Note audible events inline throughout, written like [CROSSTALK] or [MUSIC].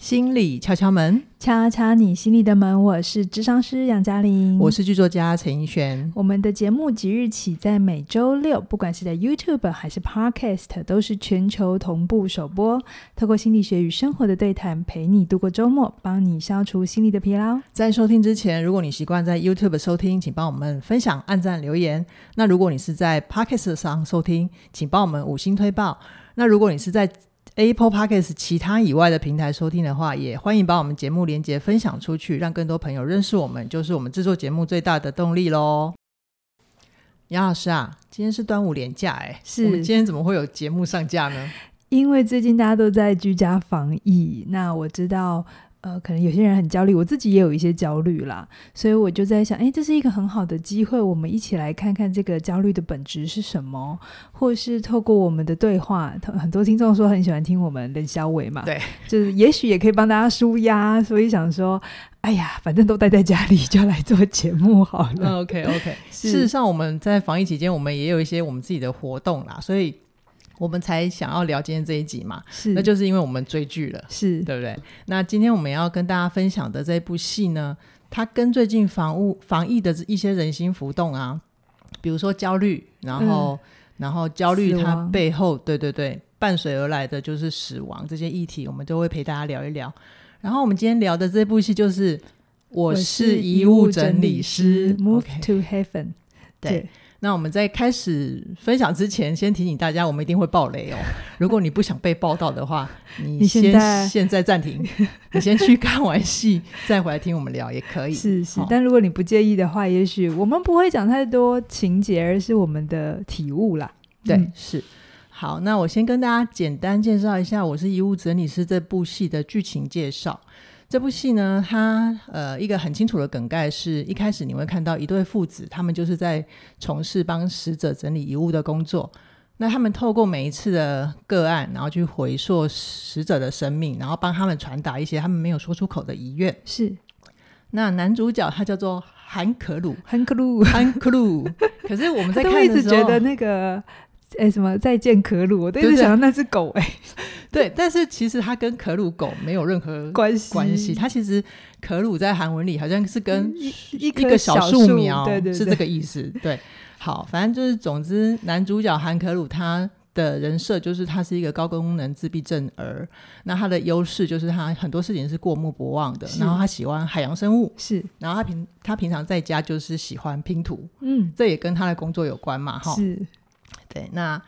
心理敲敲门，敲敲你心里的门。我是智商师杨嘉玲，我是剧作家陈怡璇。我们的节目即日起在每周六，不管是在 YouTube 还是 Podcast，都是全球同步首播。透过心理学与生活的对谈，陪你度过周末，帮你消除心理的疲劳。在收听之前，如果你习惯在 YouTube 收听，请帮我们分享、按赞、留言。那如果你是在 Podcast 上收听，请帮我们五星推爆。那如果你是在 Apple Podcast 其他以外的平台收听的话，也欢迎把我们节目连接分享出去，让更多朋友认识我们，就是我们制作节目最大的动力喽。杨老师啊，今天是端午连假哎，是，我们今天怎么会有节目上架呢？因为最近大家都在居家防疫，那我知道。呃，可能有些人很焦虑，我自己也有一些焦虑啦，所以我就在想，哎，这是一个很好的机会，我们一起来看看这个焦虑的本质是什么，或是透过我们的对话，很多听众说很喜欢听我们冷小伟嘛，对，就是也许也可以帮大家舒压，所以想说，哎呀，反正都待在家里，就来做节目好了。嗯，OK OK，[LAUGHS] 事实上我们在防疫期间，我们也有一些我们自己的活动啦，所以。我们才想要聊今天这一集嘛，是，那就是因为我们追剧了，是。对不对？那今天我们要跟大家分享的这部戏呢，它跟最近防务防疫的一些人心浮动啊，比如说焦虑，然后、嗯、然后焦虑它背后，对对对，伴随而来的就是死亡这些议题，我们都会陪大家聊一聊。然后我们今天聊的这部戏就是《我是遗物整理师》，Move to Heaven，对。对那我们在开始分享之前，先提醒大家，我们一定会爆雷哦。如果你不想被爆到的话，你先你现在暂停，[LAUGHS] 你先去看完戏，再回来听我们聊也可以。是是，但如果你不介意的话，也许我们不会讲太多情节，而是我们的体悟啦。对，嗯、是。好，那我先跟大家简单介绍一下《我是遗物整理师》这部戏的剧情介绍。这部戏呢，它呃一个很清楚的梗概是，一开始你会看到一对父子，他们就是在从事帮死者整理遗物的工作。那他们透过每一次的个案，然后去回溯死者的生命，然后帮他们传达一些他们没有说出口的遗愿。是。那男主角他叫做韩可鲁，韩可鲁，韩可鲁。可是我们在 [LAUGHS] 看的时候，一直觉得那个。哎，什么再见可鲁？我都一直想到那只狗哎。[LAUGHS] [LAUGHS] 对，但是其实它跟可鲁狗没有任何关系。关系，它其实可鲁在韩文里好像是跟一一个小树苗，对对，是这个意思。对，好，反正就是，总之，男主角韩可鲁他的人设就是他是一个高功能自闭症儿。那他的优势就是他很多事情是过目不忘的，然后他喜欢海洋生物，是，然后他平他平常在家就是喜欢拼图，嗯，这也跟他的工作有关嘛，哈，是。对，那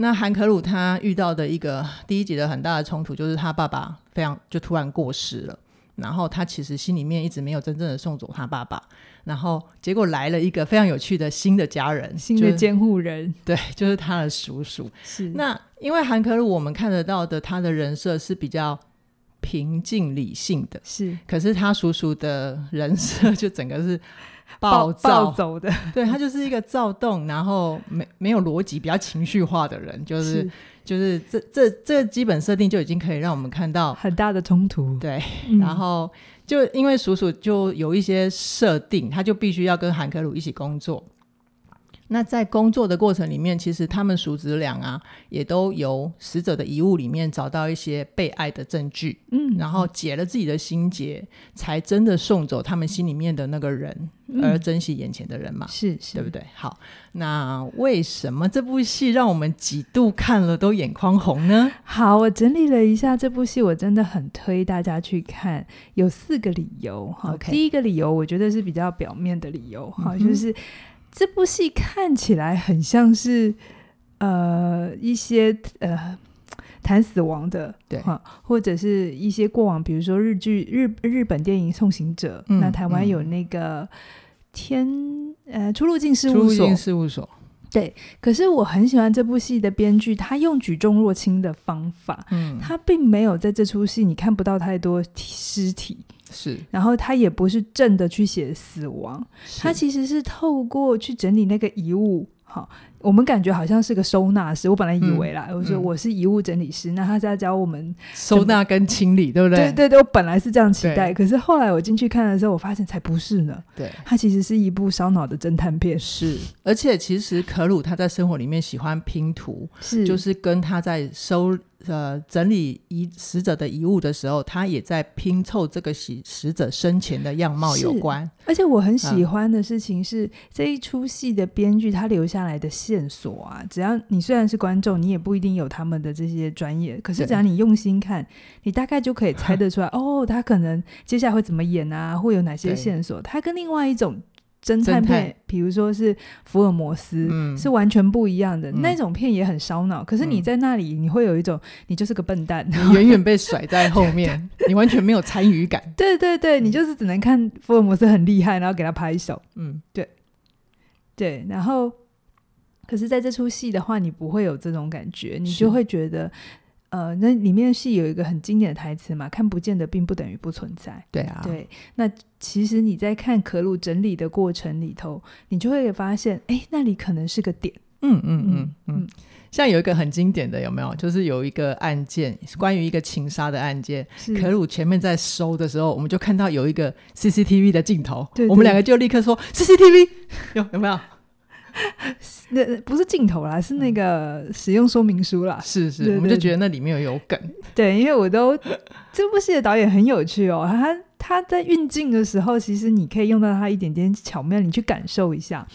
那韩可鲁他遇到的一个第一集的很大的冲突，就是他爸爸非常就突然过世了，然后他其实心里面一直没有真正的送走他爸爸，然后结果来了一个非常有趣的新的家人，新的监护人，对，[LAUGHS] 就是他的叔叔。是那因为韩可鲁我们看得到的他的人设是比较平静理性的，是，可是他叔叔的人设就整个是。暴躁暴走的，[LAUGHS] 对，他就是一个躁动，然后没没有逻辑、比较情绪化的人，就是，是就是这这这基本设定就已经可以让我们看到很大的冲突。对，嗯、然后就因为叔叔就有一些设定，他就必须要跟韩克鲁一起工作。那在工作的过程里面，其实他们叔子俩啊，也都由死者的遗物里面找到一些被爱的证据，嗯，然后解了自己的心结，才真的送走他们心里面的那个人，嗯、而珍惜眼前的人嘛，是，是，对不对？好，那为什么这部戏让我们几度看了都眼眶红呢？好，我整理了一下这部戏，我真的很推大家去看，有四个理由。哈.第一个理由我觉得是比较表面的理由，好，就是。这部戏看起来很像是，呃，一些呃谈死亡的，对哈，或者是一些过往，比如说日剧、日日本电影《送行者》，嗯，那台湾有那个天、嗯、呃出入境事务所，出入境事务所，对。可是我很喜欢这部戏的编剧，他用举重若轻的方法，嗯，他并没有在这出戏你看不到太多尸体。是，然后他也不是正的去写死亡，他其实是透过去整理那个遗物，好，我们感觉好像是个收纳师。我本来以为啦，嗯、我说我是遗物整理师，嗯、那他是要教我们收纳跟清理，对不对？对对对，我本来是这样期待，可是后来我进去看的时候，我发现才不是呢。对，它其实是一部烧脑的侦探片。是，而且其实可鲁他在生活里面喜欢拼图，是，就是跟他在收。呃整理遗死者的遗物的时候，他也在拼凑这个死死者生前的样貌有关。而且我很喜欢的事情是，嗯、这一出戏的编剧他留下来的线索啊，只要你虽然是观众，你也不一定有他们的这些专业，可是只要你用心看，你大概就可以猜得出来，哦，他可能接下来会怎么演啊，会有哪些线索？他跟另外一种。侦探片，比如说是福尔摩斯，嗯、是完全不一样的。嗯、那种片也很烧脑，可是你在那里，你会有一种你就是个笨蛋，[LAUGHS] 你远远被甩在后面，[LAUGHS] 你完全没有参与感。对对对，你就是只能看福尔摩斯很厉害，然后给他拍手。嗯，对对。然后，可是在这出戏的话，你不会有这种感觉，你就会觉得。呃，那里面是有一个很经典的台词嘛，看不见的并不等于不存在。对啊，对。那其实你在看可鲁整理的过程里头，你就会发现，哎，那里可能是个点。嗯嗯嗯嗯。像有一个很经典的有没有？就是有一个案件，关于一个情杀的案件，是可鲁前面在收的时候，我们就看到有一个 CCTV 的镜头，对对，我们两个就立刻说 CCTV 有有没有？[LAUGHS] 那不是镜头啦，是那个使用说明书啦。是是，我们就觉得那里面有有梗。对，因为我都 [LAUGHS] 这部戏的导演很有趣哦，他他在运镜的时候，其实你可以用到他一点点巧妙，你去感受一下。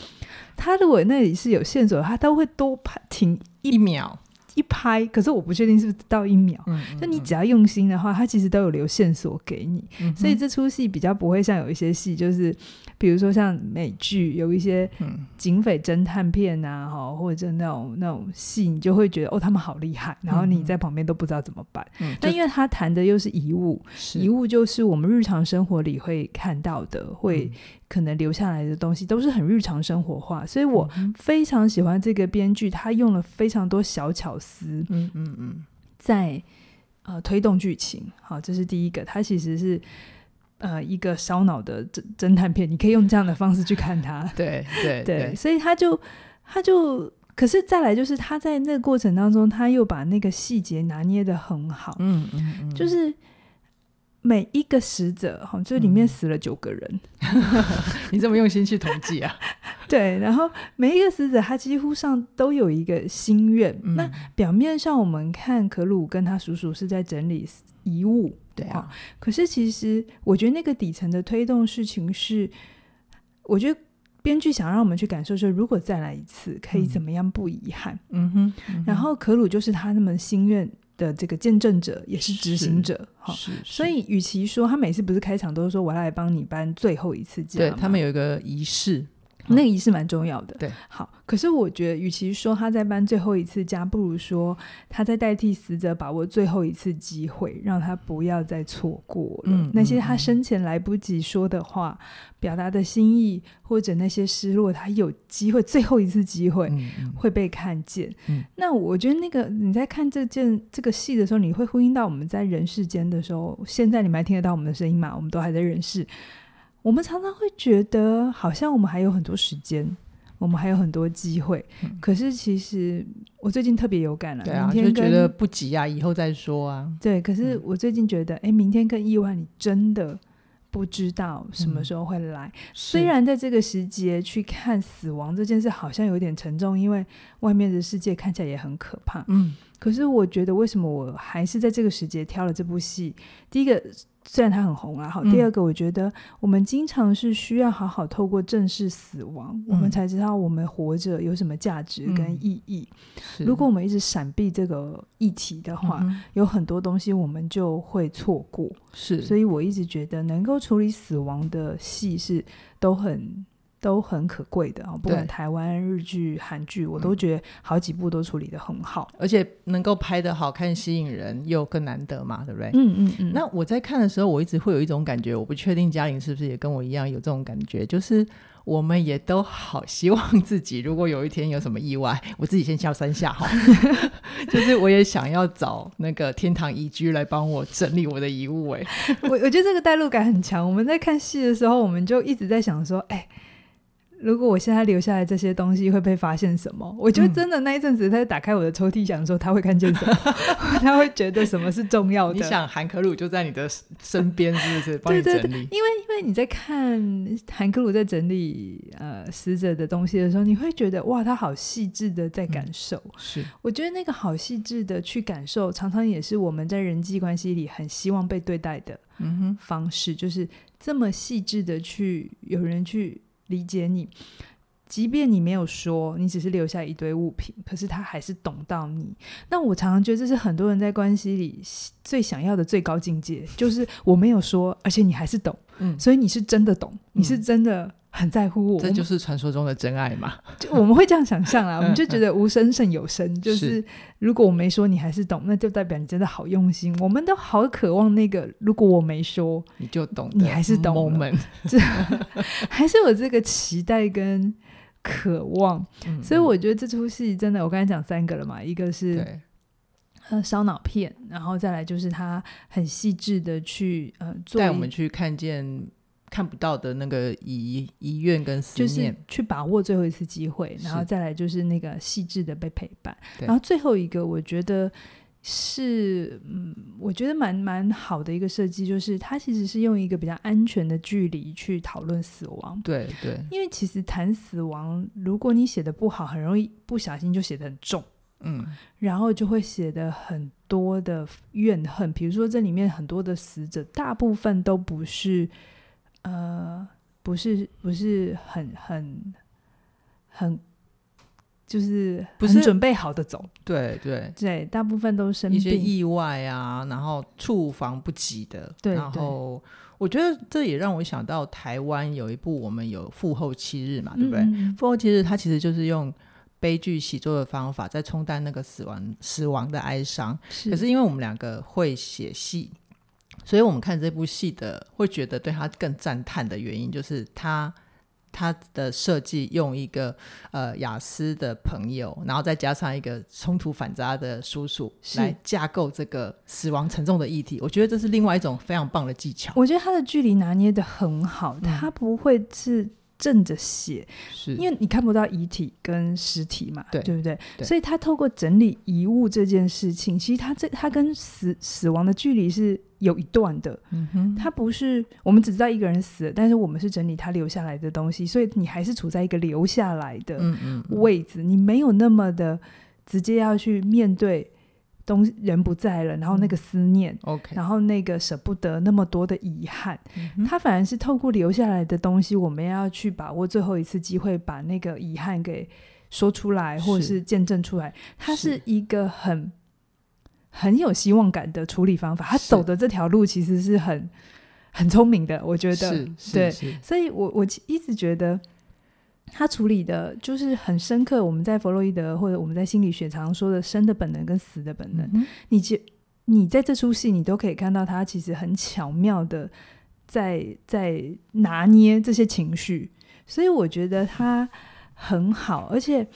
他如果那里是有线索，他都会多拍停一,一秒。一拍，可是我不确定是不是到一秒。嗯，就你只要用心的话，它其实都有留线索给你。嗯，所以这出戏比较不会像有一些戏，就是比如说像美剧有一些警匪侦探片啊，哈，或者那种那种戏，你就会觉得哦，他们好厉害，然后你在旁边都不知道怎么办。嗯，但因为他谈的又是遗物，遗物就是我们日常生活里会看到的，会。可能留下来的东西都是很日常生活化，所以我非常喜欢这个编剧，他用了非常多小巧思，嗯嗯嗯，在呃推动剧情。好，这是第一个，他其实是呃一个烧脑的侦侦探片，你可以用这样的方式去看它。[LAUGHS] 对对对，所以他就他就，可是再来就是他在那个过程当中，他又把那个细节拿捏的很好，嗯嗯嗯，就是。每一个死者，哈，这里面死了九个人。嗯、[LAUGHS] 你这么用心去统计啊？[LAUGHS] 对，然后每一个死者，他几乎上都有一个心愿。嗯、那表面上我们看可鲁跟他叔叔是在整理遗物，对啊。可是其实我觉得那个底层的推动事情是，我觉得编剧想让我们去感受说，如果再来一次，可以怎么样不遗憾？嗯哼。嗯哼，然后可鲁就是他那么心愿。的这个见证者也是执行者，哈，所以与其说他每次不是开场都是说我要来帮你搬最后一次家，对，他们有一个仪式。那个仪式蛮重要的，对。好，可是我觉得，与其说他在搬最后一次家，不如说他在代替死者把握最后一次机会，让他不要再错过了。嗯，那些他生前来不及说的话、嗯、表达的心意，或者那些失落，他有机会最后一次机会会被看见。嗯，那我觉得那个你在看这件这个戏的时候，你会呼应到我们在人世间的时候。现在你们还听得到我们的声音吗？我们都还在人世。我们常常会觉得，好像我们还有很多时间，我们还有很多机会。嗯、可是其实我最近特别有感了，对啊，明天就觉得不急啊，以后再说啊。对，可是我最近觉得，哎、嗯，明天跟意外，你真的不知道什么时候会来。嗯、虽然在这个时节去看死亡这件事，好像有点沉重，因为外面的世界看起来也很可怕。嗯，可是我觉得，为什么我还是在这个时节挑了这部戏？第一个。虽然它很红啊，好。第二个，我觉得我们经常是需要好好透过正视死亡，嗯、我们才知道我们活着有什么价值跟意义。嗯、如果我们一直闪避这个议题的话，嗯、有很多东西我们就会错过。是，所以我一直觉得能够处理死亡的戏是都很。都很可贵的啊，不管台湾日剧、韩剧，我都觉得好几部都处理的很好，而且能够拍的好看、吸引人又更难得嘛，对不对？嗯嗯嗯。那我在看的时候，我一直会有一种感觉，我不确定嘉玲是不是也跟我一样有这种感觉，就是我们也都好希望自己，如果有一天有什么意外，我自己先敲三下哈，[LAUGHS] 就是我也想要找那个天堂遗居来帮我整理我的遗物。[LAUGHS] 哎，我我觉得这个代入感很强。我们在看戏的时候，我们就一直在想说，哎。如果我现在留下来这些东西会被发现什么？我觉得真的那一阵子，他打开我的抽屉，想说他会看见什么，[LAUGHS] 他会觉得什么是重要的。你想韩可鲁就在你的身边，是不是？[LAUGHS] 帮你整理。对对对，因为因为你在看韩克鲁在整理呃死者的东西的时候，你会觉得哇，他好细致的在感受。嗯、是，我觉得那个好细致的去感受，常常也是我们在人际关系里很希望被对待的嗯方式，嗯、就是这么细致的去有人去。理解你，即便你没有说，你只是留下一堆物品，可是他还是懂到你。那我常常觉得这是很多人在关系里最想要的最高境界，就是我没有说，而且你还是懂，嗯，所以你是真的懂，嗯、你是真的。很在乎我，这就是传说中的真爱嘛？[LAUGHS] 就我们会这样想象啊，我们就觉得无声胜有声，就是如果我没说，你还是懂，那就代表你真的好用心。我们都好渴望那个，如果我没说，你就懂，你还是懂。moment，[LAUGHS] 这 [LAUGHS] 还是有这个期待跟渴望。所以我觉得这出戏真的，我刚才讲三个了嘛，一个是呃烧脑片，然后再来就是他很细致的去呃带我们去看见。看不到的那个遗遗愿跟思念，就是去把握最后一次机会，然后再来就是那个细致的被陪伴，然后最后一个我觉得是嗯，我觉得蛮蛮好的一个设计，就是它其实是用一个比较安全的距离去讨论死亡。对对，因为其实谈死亡，如果你写的不好，很容易不小心就写的很重，嗯，然后就会写的很多的怨恨。比如说这里面很多的死者，大部分都不是。呃，不是，不是很很很，就是不是准备好的走，对对对，大部分都生病，一些意外啊，然后猝防不及的，对，然后我觉得这也让我想到台湾有一部我们有复后七日嘛，对不对？嗯、父后七日它其实就是用悲剧写作的方法在冲淡那个死亡死亡的哀伤，是可是因为我们两个会写戏。所以我们看这部戏的，会觉得对他更赞叹的原因，就是他他的设计用一个呃雅思的朋友，然后再加上一个冲突反差的叔叔来架构这个死亡沉重的议题。我觉得这是另外一种非常棒的技巧。我觉得他的距离拿捏的很好，他不会是。正着写，是因为你看不到遗体跟尸体嘛，对，对不对？对，所以他透过整理遗物这件事情，其实他这他跟死死亡的距离是有一段的。嗯哼，他不是我们只知道一个人死了，但是我们是整理他留下来的东西，所以你还是处在一个留下来的位置，嗯嗯嗯，你没有那么的直接要去面对。东人不在了，然后那个思念，嗯 okay、然后那个舍不得，那么多的遗憾，他反而是透过留下来的东西，我们要去把握最后一次机会，把那个遗憾给说出来，或者是见证出来。他是一个很很有希望感的处理方法。他走的这条路其实是很很聪明的，我觉得，是对。所以我我一直觉得。他处理的就是很深刻。我们在弗洛伊德或者我们在心理学常说的生的本能跟死的本能，嗯、你就你在这出戏你都可以看到他其实很巧妙的在在拿捏这些情绪，所以我觉得他很好，而且。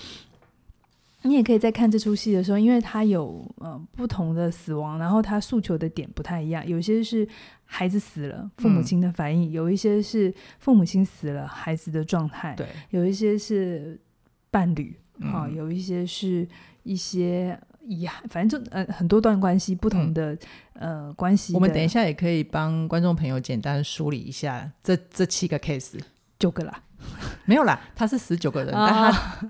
你也可以在看这出戏的时候，因为他有呃不同的死亡，然后他诉求的点不太一样。有些是孩子死了，父母亲的反应；嗯、有一些是父母亲死了，孩子的状态；对，有一些是伴侣啊、嗯哦，有一些是一些遗憾。反正就呃很多段关系，不同的、嗯、呃关系。我们等一下也可以帮观众朋友简单梳理一下这这七个 case，九个啦。[LAUGHS] 没有啦，他是十九个人，哦、但他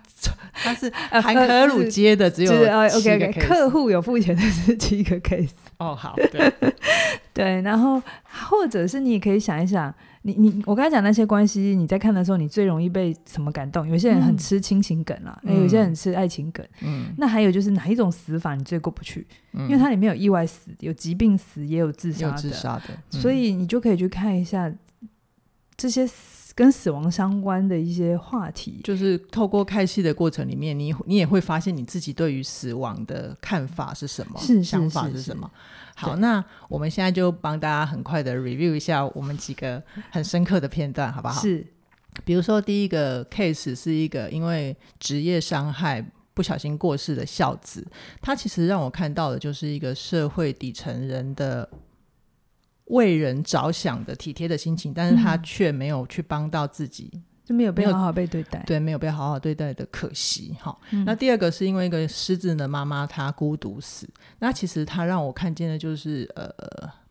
[LAUGHS] 他是韩可鲁接的只有七个 OK OK，客户有付钱的是七个 case。哦，好，对 [LAUGHS] 对，然后或者是你也可以想一想，你你我刚才讲那些关系，你在看的时候，你最容易被什么感动？有些人很吃亲情梗啦，嗯、有些人吃爱情梗，嗯，那还有就是哪一种死法你最过不去？嗯、因为它里面有意外死，有疾病死，也有自杀的，自杀的，嗯、所以你就可以去看一下这些死。跟死亡相关的一些话题，就是透过看戏的过程里面，你你也会发现你自己对于死亡的看法是什么，是想法是什么。好，那我们现在就帮大家很快的 review 一下我们几个很深刻的片段，好不好？是，比如说第一个 case 是一个因为职业伤害不小心过世的孝子，他其实让我看到的就是一个社会底层人的。为人着想的体贴的心情，但是他却没有去帮到自己就没有被好好被对待，对，没有被好好对待的可惜哈、嗯。那第二个是因为一个失智的妈妈，她孤独死。那其实她让我看见的就是，呃，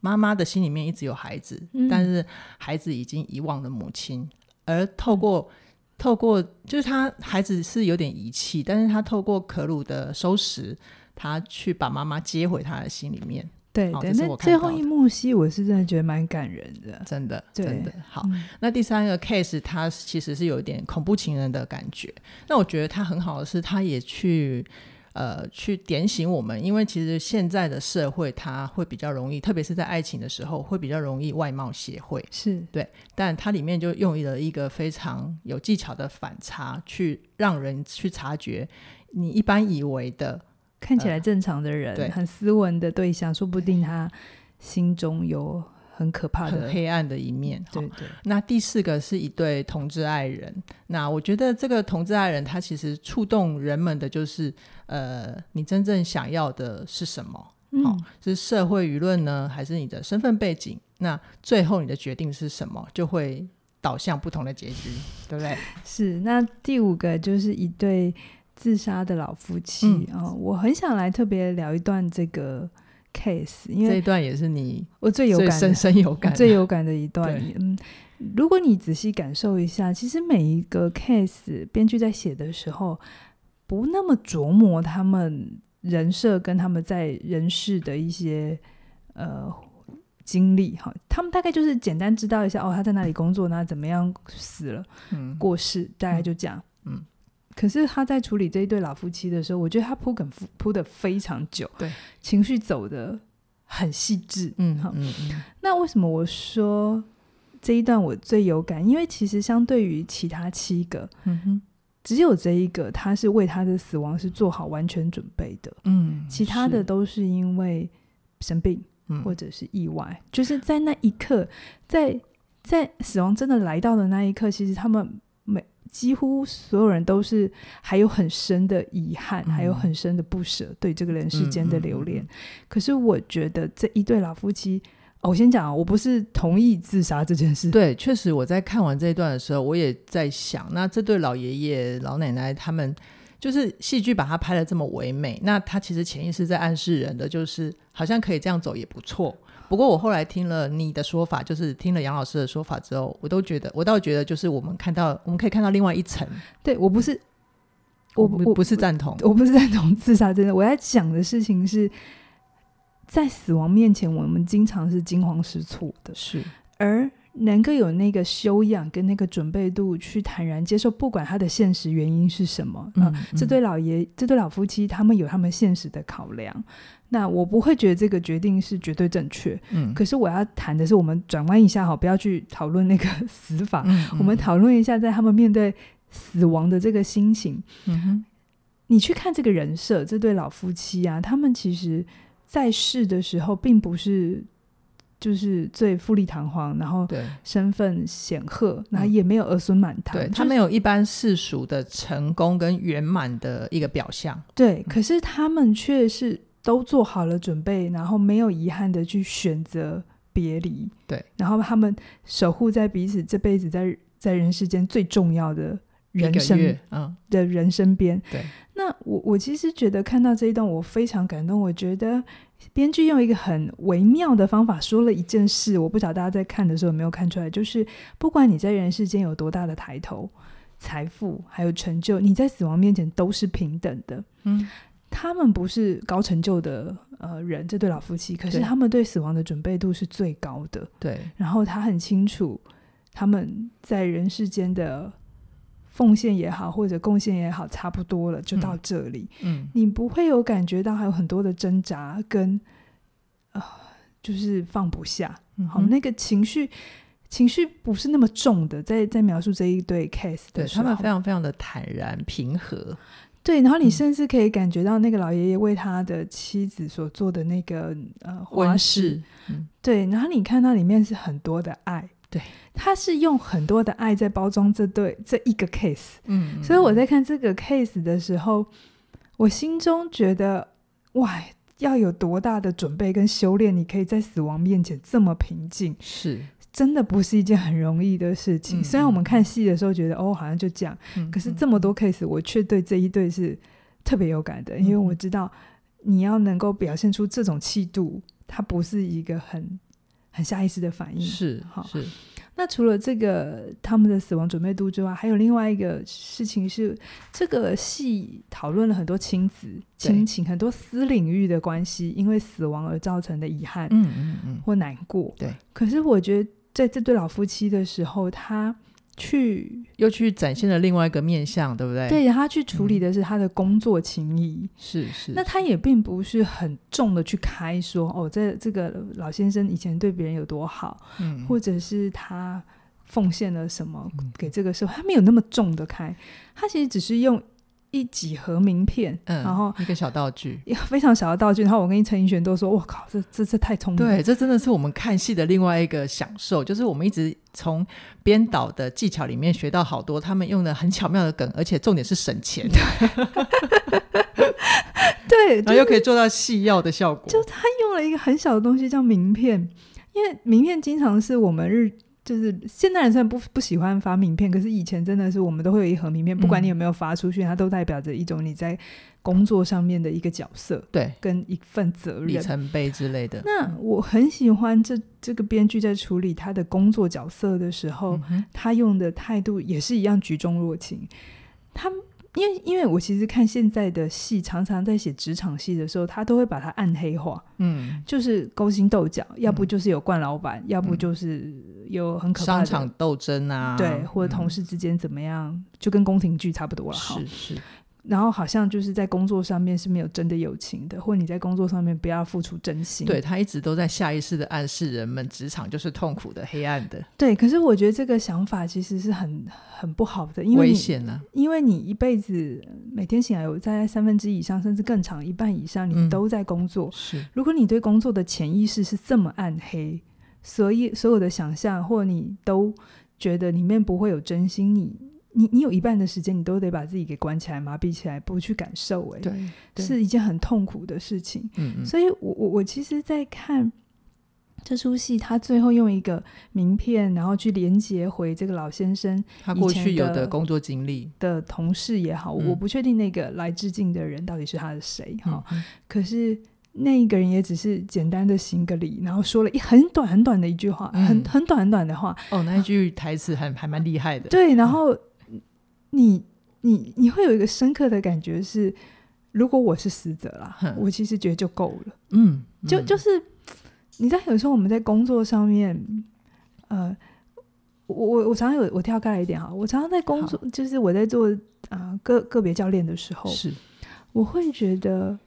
妈妈的心里面一直有孩子，嗯、但是孩子已经遗忘了母亲。而透过、嗯、透过，就是他孩子是有点遗弃，但是他透过可鲁的收拾，他去把妈妈接回他的心里面。对，对，那最后一幕戏，我是真的觉得蛮感人的，真的，真的好、嗯。那第三个 case，它其实是有一点恐怖情人的感觉。那我觉得它很好的是，它也去呃去点醒我们，因为其实现在的社会，它会比较容易，特别是在爱情的时候，会比较容易外貌协会，是对。但它里面就用了一个非常有技巧的反差，去让人去察觉你一般以为的。看起来正常的人，呃、很斯文的对象，说不定他心中有很可怕的、很黑暗的一面。对对。那第四个是一对同志爱人。那我觉得这个同志爱人，他其实触动人们的就是，呃，你真正想要的是什么？好、嗯，是社会舆论呢，还是你的身份背景？那最后你的决定是什么，就会导向不同的结局，对不对？[LAUGHS] 是。那第五个就是一对。自杀的老夫妻啊、嗯哦，我很想来特别聊一段这个 case，因为这一段也是你我最有感、深深有感、最有感的一段。嗯，如果你仔细感受一下，其实每一个 case 编剧在写的时候，不那么琢磨他们人设跟他们在人世的一些呃经历哈，他们大概就是简单知道一下哦，他在哪里工作，那怎么样死了，嗯，过世，大概就这样，嗯。嗯可是他在处理这一对老夫妻的时候，我觉得他铺梗铺的非常久，对，情绪走的很细致，嗯嗯嗯。那为什么我说这一段我最有感？因为其实相对于其他七个，嗯哼，只有这一个他是为他的死亡是做好完全准备的，嗯，其他的都是因为生病或者是意外，嗯，就是在那一刻，在在死亡真的来到的那一刻，其实他们没。几乎所有人都是还有很深的遗憾，嗯、还有很深的不舍，对这个人世间的留恋、嗯嗯嗯。可是我觉得这一对老夫妻，哦、我先讲啊，我不是同意自杀这件事。对，确实我在看完这一段的时候，我也在想，那这对老爷爷老奶奶他们，就是戏剧把它拍的这么唯美，那他其实潜意识在暗示人的，就是好像可以这样走也不错。不过我后来听了你的说法，就是听了杨老师的说法之后，我都觉得，我倒觉得，就是我们看到，我们可以看到另外一层。对，我不是，我我不是赞同，我不是赞同自杀。真的，我在讲的事情是在死亡面前，我们经常是惊慌失措的。是，而能够有那个修养跟那个准备度，去坦然接受，不管他的现实原因是什么。嗯，嗯，这对老爷，这对老夫妻，他们有他们现实的考量。那我不会觉得这个决定是绝对正确，嗯，可是我要谈的是，我们转弯一下哈，不要去讨论那个死法，嗯嗯、我们讨论一下在他们面对死亡的这个心情。嗯哼，你去看这个人设，这对老夫妻啊，他们其实在世的时候并不是就是最富丽堂皇，然后身份显赫，然后也没有儿孙满堂，对，他没有一般世俗的成功跟圆满的一个表象，对，可是他们却是。都做好了准备，然后没有遗憾的去选择别离。对，然后他们守护在彼此这辈子在在人世间最重要的人生，嗯，的人生边。对，那我我其实觉得看到这一段，我非常感动。我觉得编剧用一个很微妙的方法说了一件事，我不晓得大家在看的时候有没有看出来，就是不管你在人世间有多大的抬头、财富还有成就，你在死亡面前都是平等的。嗯。他们不是高成就的呃人，这对老夫妻，可是他们对死亡的准备度是最高的。对，然后他很清楚他们在人世间的奉献也好，或者贡献也好，差不多了，就到这里。嗯，你不会有感觉到还有很多的挣扎跟啊、呃，就是放不下。嗯、好，那个情绪情绪不是那么重的，在在描述这一对 case 的时候，对，他们非常非常的坦然平和。对，然后你甚至可以感觉到那个老爷爷为他的妻子所做的那个呃花饰，嗯，对，然后你看到里面是很多的爱，对，他是用很多的爱在包装这对这一个 case，嗯，所以我在看这个 case 的时候，我心中觉得哇，要有多大的准备跟修炼，你可以在死亡面前这么平静，是。真的不是一件很容易的事情。嗯、虽然我们看戏的时候觉得哦，好像就这样，嗯、可是这么多 case，我却对这一对是特别有感的，嗯、因为我知道你要能够表现出这种气度，它不是一个很很下意识的反应，是好是。那除了这个他们的死亡准备度之外，还有另外一个事情是，这个戏讨论了很多亲子亲情，很多私领域的关系，因为死亡而造成的遗憾，嗯嗯嗯，或难过。对。可是我觉得在这对老夫妻的时候，他。去又去展现了另外一个面相，对不对？对，他去处理的是他的工作情谊，嗯、是是。那他也并不是很重的去开说哦，这这个老先生以前对别人有多好，嗯，或者是他奉献了什么给这个社会，他没有那么重的开，他其实只是用。一几盒名片，嗯、然后一个小道具，[LAUGHS] 非常小的道具。然后我跟陈奕璇都说：“我靠，这这这太聪明了！”对，这真的是我们看戏的另外一个享受，就是我们一直从编导的技巧里面学到好多，他们用的很巧妙的梗，而且重点是省钱。对，[LAUGHS] 然后又可以做到戏要的效果。就他用了一个很小的东西叫名片，因为名片经常是我们日。就是现代人虽然不不喜欢发名片，可是以前真的是我们都会有一盒名片，不管你有没有发出去，嗯、它都代表着一种你在工作上面的一个角色，对，跟一份责任、里程碑之类的。那我很喜欢这这个编剧在处理他的工作角色的时候，嗯、他用的态度也是一样举重若轻，他。因为，因为我其实看现在的戏，常常在写职场戏的时候，他都会把它暗黑化，嗯，就是勾心斗角，嗯、要不就是有惯老板，嗯、要不就是有很可怕的商场斗争啊，对，或者同事之间怎么样，嗯、就跟宫廷剧差不多了，是是。然后好像就是在工作上面是没有真的友情的，或你在工作上面不要付出真心。对，他一直都在下意识的暗示人们，职场就是痛苦的、黑暗的。对，可是我觉得这个想法其实是很很不好的，因为危险啊！因为你一辈子每天醒来有在三分之一以上，甚至更长一半以上，你都在工作。嗯、是，如果你对工作的潜意识是这么暗黑，所以所有的想象或你都觉得里面不会有真心，你。你你有一半的时间，你都得把自己给关起来、麻痹起来，不去感受、欸，哎，对，是一件很痛苦的事情。嗯嗯，所以我我我其实，在看这出戏，他最后用一个名片，然后去连接回这个老先生他过去有的工作经历的同事也好，嗯、我不确定那个来致敬的人到底是他的谁哈。嗯、可是那一个人也只是简单的行个礼，然后说了一很短很短的一句话，嗯、很很短很短的话。哦，那一句台词还还蛮厉害的。对，然后。你你你会有一个深刻的感觉是，如果我是死者啦，哼我其实觉得就够了。嗯，嗯就就是你知道，有时候我们在工作上面，呃，我我我常常有我跳开来一点哈，我常常在工作，就是我在做啊、呃、个个别教练的时候，是我会觉得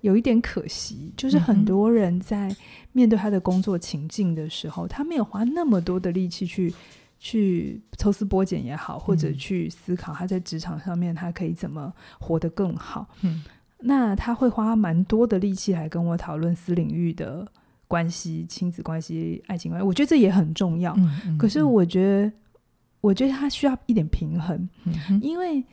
有一点可惜，就是很多人在面对他的工作情境的时候，嗯、他没有花那么多的力气去。去抽丝剥茧也好，或者去思考他在职场上面他可以怎么活得更好。嗯，那他会花蛮多的力气来跟我讨论私领域的关系、亲子关系、爱情关系，我觉得这也很重要。嗯嗯、可是我觉得，我觉得他需要一点平衡，嗯、因为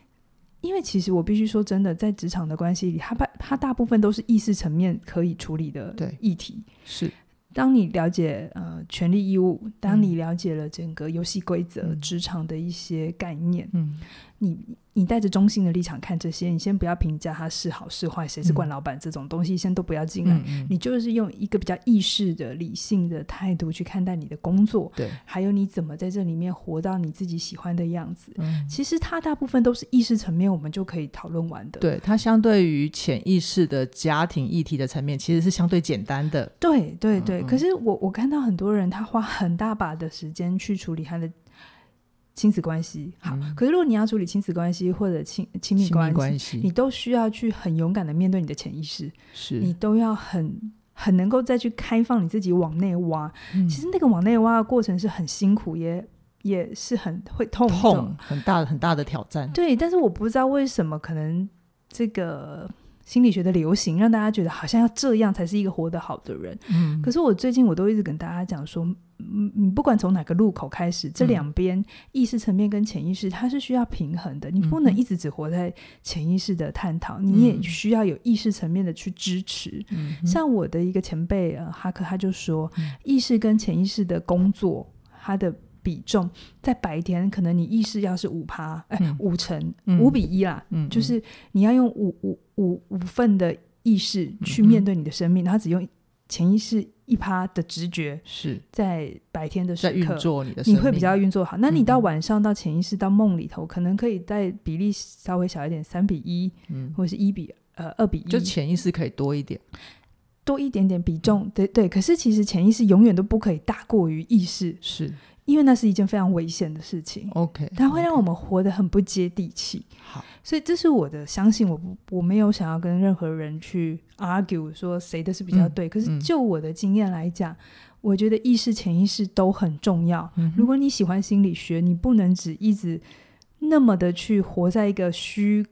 因为其实我必须说真的，在职场的关系里，他把他大部分都是意识层面可以处理的议题，是。当你了解呃权利义务，当你了解了整个游戏规则、嗯、职场的一些概念，嗯，你你带着中性的立场看这些，你先不要评价他是好是坏，谁是惯老板这种东西，先都不要进来。你就是用一个比较意识的、理性的态度去看待你的工作，对，还有你怎么在这里面活到你自己喜欢的样子。嗯、其实它大部分都是意识层面，我们就可以讨论完的。对，它相对于潜意识的家庭议题的层面，其实是相对简单的。对对对。可是我我看到很多人，他花很大把的时间去处理他的亲子关系。好，嗯、可是如果你要处理亲子关系或者亲亲密关系，你都需要去很勇敢的面对你的潜意识，是你都要很很能够再去开放你自己往内挖。嗯、其实那个往内挖的过程是很辛苦，也也是很会痛痛，很大很大的挑战。对，但是我不知道为什么，可能这个。心理学的流行，让大家觉得好像要这样才是一个活得好的人。嗯，可是我最近我都一直跟大家讲说，嗯，你不管从哪个路口开始，这两边意识层面跟潜意识，它是需要平衡的。你不能一直只活在潜意识的探讨，嗯，你也需要有意识层面的去支持。嗯，像我的一个前辈呃哈克他就说，意识跟潜意识的工作，他的比重在白天，可能你意识要是五趴，哎，嗯、五成五比一啦，嗯，就是你要用五五五五份的意识去面对你的生命，然后只用潜意识一趴的直觉是。在白天的时刻运作你的，你会比较运作好。那你到晚上到潜意识到梦里头，可能可以在比例稍微小一点，三比一，嗯，或者是一比呃二比一，就潜意识可以多一点，多一点点比重，对对。可是其实潜意识永远都不可以大过于意识，是。因为那是一件非常危险的事情，OK，它会让我们活得很不接地气。好，所以这是我的相信，我不我没有想要跟任何人去 argue 说谁的是比较对。嗯、可是就我的经验来讲，嗯、我觉得意识、潜意识都很重要。嗯、如果你喜欢心理学，你不能只一直那么的去活在一个虚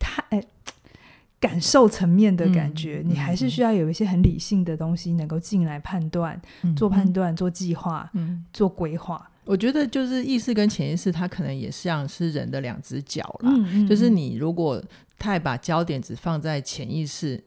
太。哎感受层面的感觉，嗯、你还是需要有一些很理性的东西能够进来判断、嗯、做判断、做计划、嗯、做规划。我觉得就是意识跟潜意识，它可能也像是人的两只脚啦。就是你如果太把焦点只放在潜意识，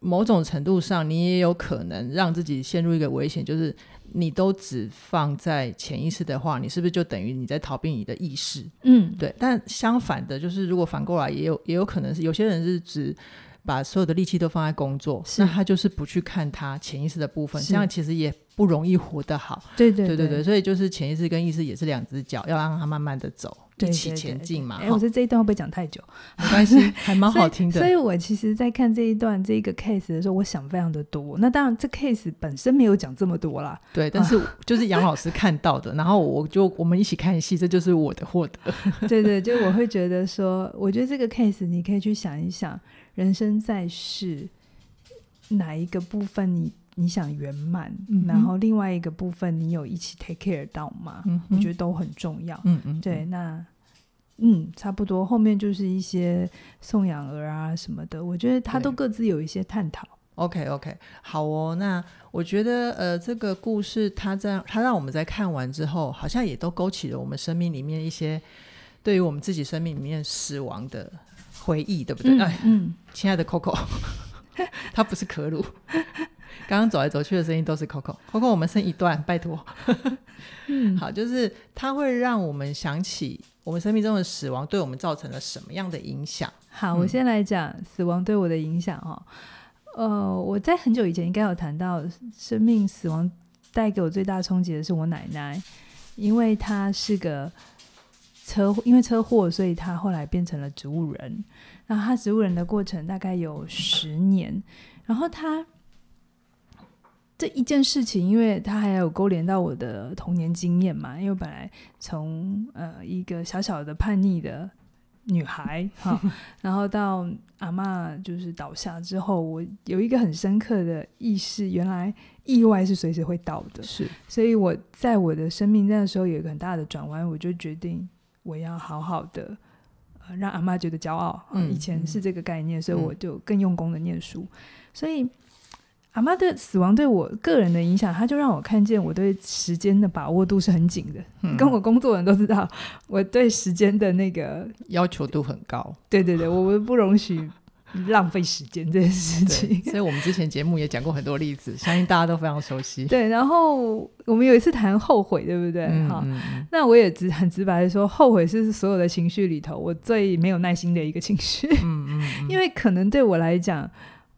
某种程度上，你也有可能让自己陷入一个危险，就是。你都只放在潜意识的话，你是不是就等于你在逃避你的意识？嗯，对。但相反的，就是如果反过来，也有也有可能是有些人是只把所有的力气都放在工作，那他就是不去看他潜意识的部分，这样其实也不容易活得好。对对对对对，所以就是潜意识跟意识也是两只脚，要让它慢慢的走。一起前进嘛？哎，我觉得这一段会不会讲太久？[LAUGHS] 没关系，还蛮好听的。所以，所以我其实，在看这一段这个 case 的时候，我想非常的多。那当然，这 case 本身没有讲这么多啦。对，但是就是杨老师看到的，然后我就我们一起看戏，这就是我的获得。[LAUGHS] 对对，就我会觉得说，我觉得这个 case 你可以去想一想，人生在世哪一个部分你你想圆满，嗯、然后另外一个部分你有一起 take care 到吗？嗯、我觉得都很重要。嗯嗯，对，那。嗯，差不多，后面就是一些送养儿啊什么的，我觉得他都各自有一些探讨。OK OK，好哦。那我觉得呃，这个故事它在它让我们在看完之后，好像也都勾起了我们生命里面一些对于我们自己生命里面死亡的回忆，对不对？嗯，嗯，亲爱的 Coco，[LAUGHS] 他不是可鲁。刚刚走来走去的声音都是 Coco。Coco，我们剩一段，拜托。[LAUGHS] 嗯，[LAUGHS] 好，就是它会让我们想起。我们生命中的死亡对我们造成了什么样的影响？好，我先来讲死亡对我的影响哦。呃，我在很久以前应该有谈到，生命死亡带给我最大冲击的是我奶奶，因为她是个车，因为车祸，所以她后来变成了植物人。然后她植物人的过程大概有十年，然后她。这一件事情，因为它还有勾连到我的童年经验嘛，因为本来从呃一个小小的叛逆的女孩 [LAUGHS] 哈，然后到阿嬷就是倒下之后，我有一个很深刻的意识，原来意外是随时会到的，是，所以我在我的生命那个时候有一个很大的转弯，我就决定我要好好的呃让阿嬷觉得骄傲，嗯，以前是这个概念，所以我就更用功的念书，所以。阿妈的死亡对我个人的影响，他就让我看见我对时间的把握度是很紧的。嗯、跟我工作人都知道，我对时间的那个要求度很高。对对对，我们不容许浪费时间这件事情。所以我们之前节目也讲过很多例子，相信大家都非常熟悉。对，然后我们有一次谈后悔，对不对？好、那我也直很直白的说，后悔是所有的情绪里头我最没有耐心的一个情绪。嗯嗯，嗯，[LAUGHS] 因为可能对我来讲。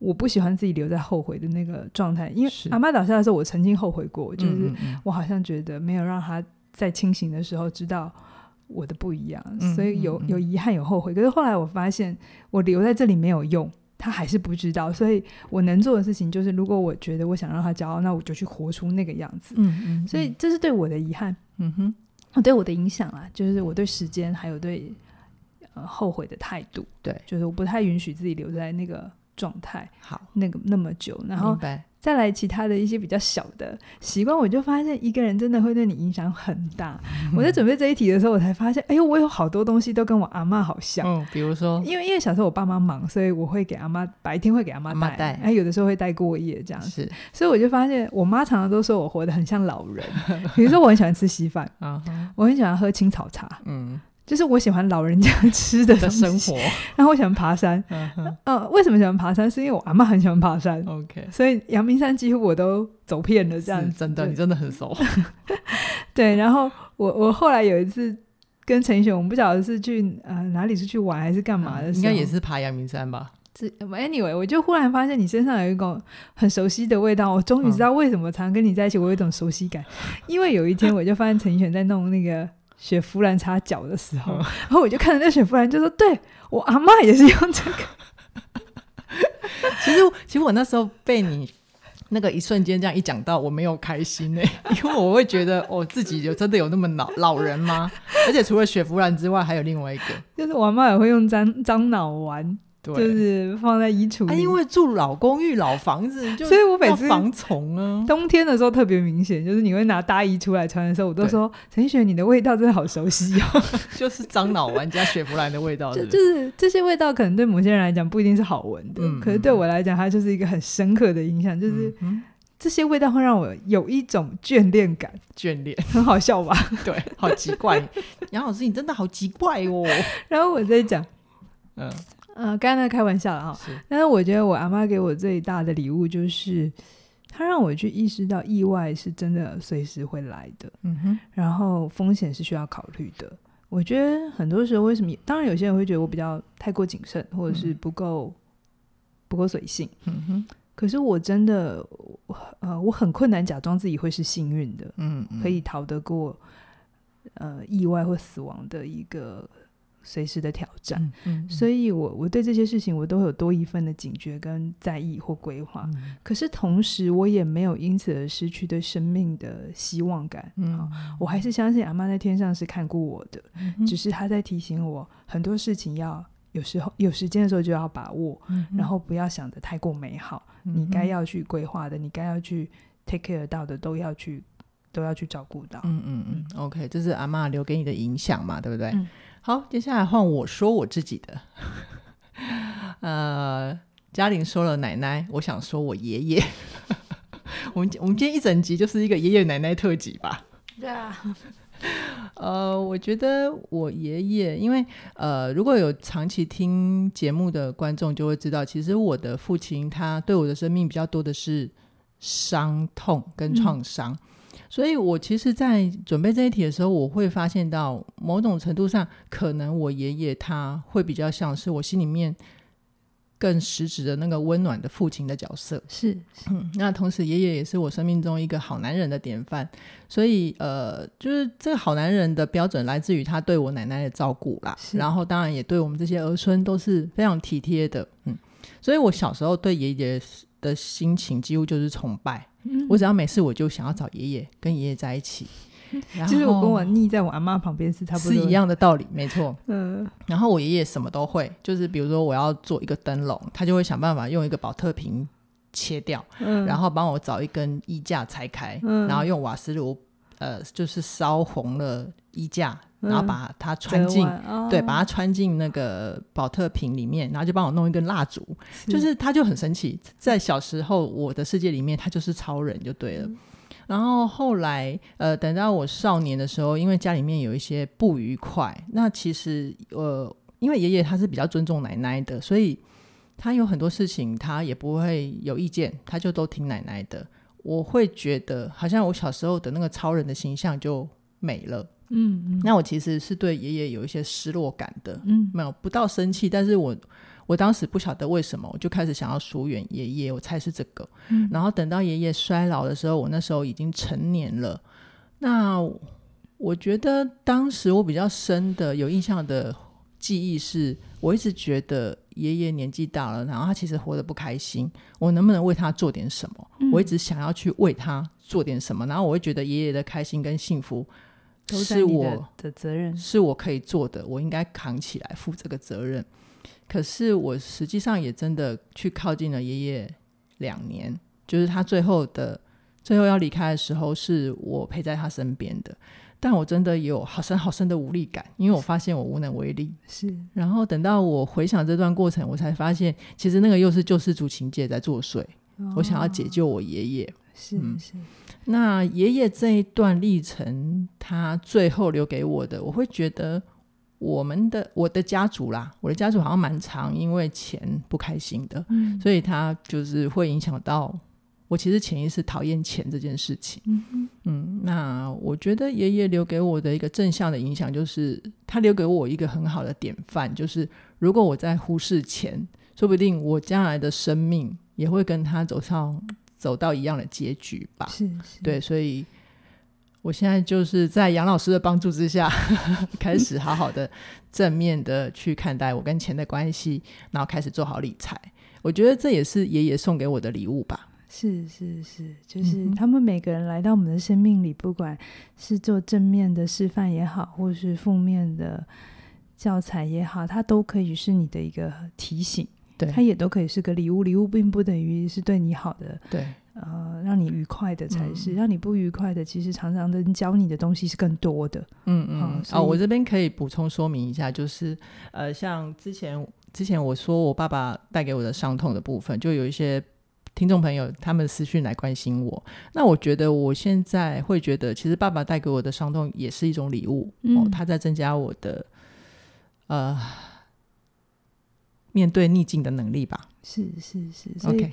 我不喜欢自己留在后悔的那个状态，因为阿妈倒下的时候，我曾经后悔过，就是我好像觉得没有让他在清醒的时候知道我的不一样，嗯、所以有有遗憾有后悔。可是后来我发现，我留在这里没有用，他还是不知道，所以我能做的事情就是，如果我觉得我想让他骄傲，那我就去活出那个样子。嗯嗯，嗯，所以这是对我的遗憾，嗯哼，对我的影响啊，就是我对时间还有对呃后悔的态度，对，就是我不太允许自己留在那个。状态。好，那个那么久，然后再来其他的一些比较小的习惯，我就发现一个人真的会对你影响很大。嗯、我在准备这一题的时候，我才发现，哎呦，我有好多东西都跟我阿妈好像。嗯，比如说，因为因为小时候我爸妈忙，所以我会给阿妈白天会给阿妈带，哎，有的时候会带过夜这样子。是，所以我就发现，我妈常常都说我活得很像老人。比如说，我很喜欢吃稀饭，啊，我很喜欢喝青草茶，嗯。就是我喜欢老人家吃的，的生活，然后我喜欢爬山。嗯为什么喜欢爬山？是因为我阿妈很喜欢爬山。OK，所以阳明山几乎我都走遍了，这样。真的，你真的很熟。[LAUGHS] 对，然后我我后来有一次跟陈奕迅，我们不晓得是去呃哪里出去玩还是干嘛的，应该也是爬阳明山吧。是，anyway，我就忽然发现你身上有一种很熟悉的味道，我终于知道为什么常跟你在一起，我有一种熟悉感。因为有一天我就发现陈奕迅在弄那个。雪佛兰擦脚的时候，嗯、然后我就看着那雪佛兰，就说：“对我阿妈也是用这个。[LAUGHS] ”其实，其实我那时候被你那个一瞬间这样一讲到，我没有开心呢，[LAUGHS] 因为我会觉得，我、哦、自己有真的有那么老老人吗？而且除了雪佛兰之外，还有另外一个，[LAUGHS] 就是我阿妈也会用樟樟脑丸。对就是放在衣橱里，啊，因为住老公寓、老房子，[LAUGHS] 就所以我每次防虫啊。冬天的时候特别明显，就是你会拿大衣出来穿的时候，我都说陈奕迅，你的味道真的好熟悉哦，[LAUGHS] 就是樟脑丸加雪佛兰的味道是是。就就是这些味道，可能对某些人来讲不一定是好闻的，嗯、可是对我来讲，它就是一个很深刻的印象，就是这些味道会让我有一种眷恋感，眷恋很好笑吧？[LAUGHS] 对，好奇怪，杨老师，你真的好奇怪哦。然后我在讲，嗯。呃，刚才开玩笑了哈，但是我觉得我阿妈给我最大的礼物就是，她让我去意识到意外是真的随时会来的，嗯哼，然后风险是需要考虑的。我觉得很多时候为什么，当然有些人会觉得我比较太过谨慎，或者是不够、嗯、不够随性，嗯哼，可是我真的，呃，我很困难假装自己会是幸运的，嗯，嗯，可以逃得过呃意外或死亡的一个。随时的挑战，嗯嗯、所以我我对这些事情我都有多一份的警觉跟在意或规划。嗯、可是同时，我也没有因此而失去对生命的希望感。嗯、哦，我还是相信阿妈在天上是看顾我的，嗯、只是她在提醒我很多事情要有时候有时间的时候就要把握，嗯、然后不要想得太过美好。嗯、你该要去规划的，你该要去 take care 到的，都要去都要去照顾到。嗯嗯嗯，OK，这是阿妈留给你的影响嘛，对不对？嗯好，接下来换我说我自己的。[LAUGHS] 呃，嘉玲说了奶奶，我想说我爷爷。[LAUGHS] 我们我们今天一整集就是一个爷爷奶奶特辑吧？对啊。呃，我觉得我爷爷，因为呃，如果有长期听节目的观众就会知道，其实我的父亲他对我的生命比较多的是伤痛跟创伤。嗯所以，我其实，在准备这一题的时候，我会发现到某种程度上，可能我爷爷他会比较像是我心里面更实质的那个温暖的父亲的角色。是，嗯，那同时，爷爷也是我生命中一个好男人的典范。所以，呃，就是这个好男人的标准来自于他对我奶奶的照顾啦，然后当然也对我们这些儿孙都是非常体贴的。嗯，所以我小时候对爷爷的心情几乎就是崇拜。嗯、我只要没事，我就想要找爷爷，跟爷爷在一起。[LAUGHS] 其实我跟我腻在我阿妈旁边是差不多，是一样的道理，没错。[LAUGHS] 嗯。然后我爷爷什么都会，就是比如说我要做一个灯笼，他就会想办法用一个保特瓶切掉，嗯、然后帮我找一根衣架拆开，嗯、然后用瓦斯炉，呃，就是烧红了衣架。然后把它穿进，嗯、对，把它穿进那个保特瓶里面，然后就帮我弄一根蜡烛，是就是他就很神奇，在小时候我的世界里面，他就是超人就对了。嗯、然后后来，呃，等到我少年的时候，因为家里面有一些不愉快，那其实呃，因为爷爷他是比较尊重奶奶的，所以他有很多事情他也不会有意见，他就都听奶奶的。我会觉得好像我小时候的那个超人的形象就没了。嗯，嗯，那我其实是对爷爷有一些失落感的，嗯，没有不到生气，但是我我当时不晓得为什么，我就开始想要疏远爷爷，我猜是这个，嗯，然后等到爷爷衰老的时候，我那时候已经成年了，那我觉得当时我比较深的有印象的记忆是，我一直觉得爷爷年纪大了，然后他其实活得不开心，我能不能为他做点什么？嗯，我一直想要去为他做点什么，然后我会觉得爷爷的开心跟幸福。是我的责任，是我可以做的，我应该扛起来负这个责任。可是我实际上也真的去靠近了爷爷两年，就是他最后的最后要离开的时候，是我陪在他身边的。但我真的有好深好深的无力感，因为我发现我无能为力。是，然后等到我回想这段过程，我才发现，其实那个又是救世主情节在作祟。哦、我想要解救我爷爷。是是。那爷爷这一段历程，他最后留给我的，我会觉得我们的我的家族啦，我的家族好像蛮常因为钱不开心的，嗯、所以他就是会影响到。我其实潜意识讨厌钱这件事情。嗯嗯，那我觉得爷爷留给我的一个正向的影响，就是他留给我一个很好的典范，就是如果我在忽视钱，说不定我将来的生命也会跟他走上走到一样的结局吧。是，是，对，所以我现在就是在杨老师的帮助之下，[LAUGHS] 开始好好的正面的去看待我跟钱的关系，然后开始做好理财。我觉得这也是爷爷送给我的礼物吧。是是是，就是他们每个人来到我们的生命里，不管是做正面的示范也好，或是负面的教材也好，它都可以是你的一个提醒。对，它也都可以是个礼物。礼物并不等于是对你好的，对，呃，让你愉快的才是。嗯、让你不愉快的，其实常常能教你的东西是更多的。嗯嗯。哦，哦，我这边可以补充说明一下，就是呃，像之前之前我说我爸爸带给我的伤痛的部分，就有一些。听众朋友，他们私讯来关心我，那我觉得我现在会觉得，其实爸爸带给我的伤痛也是一种礼物，嗯、哦，他在增加我的呃面对逆境的能力吧。是是是，所以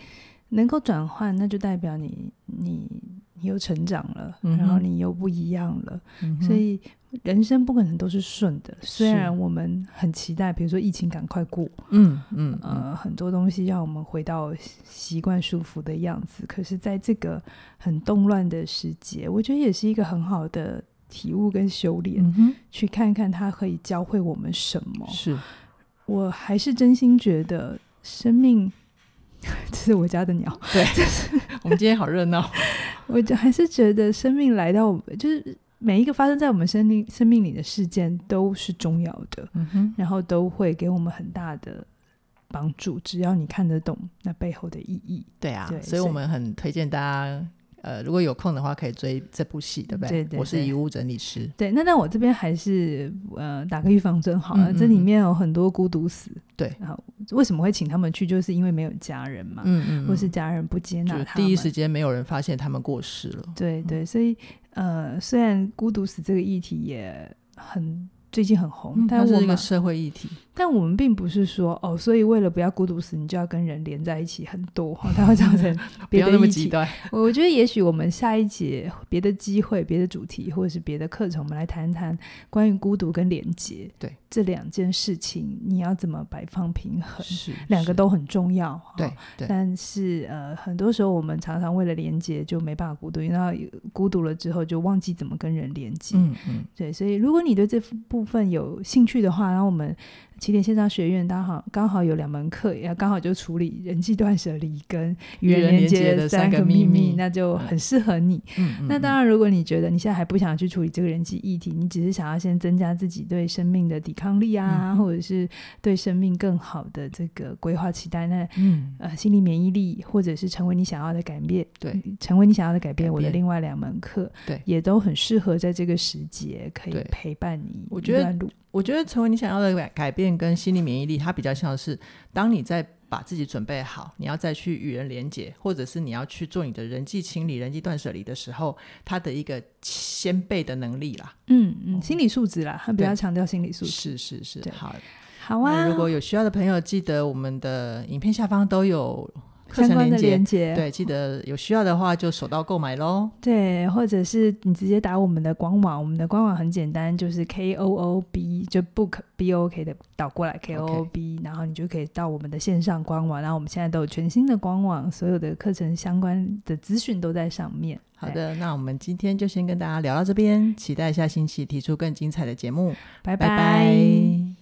能够转换，那就代表你你你又成长了，嗯、然后你又不一样了，嗯、所以。人生不可能都是顺的，虽然我们很期待，比如说疫情赶快过，嗯嗯，嗯呃，很多东西让我们回到习惯舒服的样子。可是，在这个很动乱的时节，我觉得也是一个很好的体悟跟修炼，嗯、去看看它可以教会我们什么。是，我还是真心觉得生命，[LAUGHS] 这是我家的鸟，对，就是我们今天好热闹。[LAUGHS] 我就还是觉得生命来到我们，就是。每一个发生在我们生命生命里的事件都是重要的，然后都会给我们很大的帮助。只要你看得懂那背后的意义，对啊，对，所以我们很推荐大家。呃，如果有空的话，可以追这部戏，对不对？对，对，对，我是遗物整理师。对，那那我这边还是呃打个预防针好了。嗯嗯，这里面有很多孤独死，对。为什么会请他们去？就是因为没有家人嘛，嗯，嗯嗯，或是家人不接纳他们，第一时间没有人发现他们过世了。对对，所以呃，虽然孤独死这个议题也很。最近很红，但是一个社会议题。但我们并不是说哦，所以为了不要孤独死，你就要跟人连在一起很多，[LAUGHS] 它会造成别的不要那么极端。我觉得也许我们下一节别的机会、别的主题或者是别的课程，我们来谈谈关于孤独跟连接。对这两件事情，你要怎么摆放平衡？是两个都很重要。对，但是呃，很多时候我们常常为了连接就没办法孤独，因为孤独了之后就忘记怎么跟人连接。嗯嗯，对，所以如果你对这部分有兴趣的话，然后我们。起点线上学院刚好刚好有两门课，也刚好就处理人际断舍离跟与人连接的三个秘密，那就很适合你。嗯嗯、那当然，如果你觉得你现在还不想去处理这个人际议题，你只是想要先增加自己对生命的抵抗力啊，嗯、或者是对生命更好的这个规划期待，那嗯呃心理免疫力，或者是成为你想要的改变，对，成为你想要的改变，我的另外两门课，对，也都很适合在这个时节可以陪伴你。我觉得，我觉得成为你想要的改改变。跟心理免疫力，它比较像是当你在把自己准备好，你要再去与人连接，或者是你要去做你的人际清理、人际断舍离的时候，它的一个先辈的能力啦。嗯嗯，心理素质啦，它比较强调心理素质。是是是，好好啊。如果有需要的朋友，记得我们的影片下方都有。课程连接，连结对，记得有需要的话就手到购买喽。对，或者是你直接打我们的官网，我们的官网很简单，就是 K O O B 就 book B O K 的倒过来 K O O B，Okay. 然后你就可以到我们的线上官网。然后我们现在都有全新的官网，所有的课程相关的资讯都在上面。好的，那我们今天就先跟大家聊到这边，期待下星期提出更精彩的节目。拜拜。拜拜。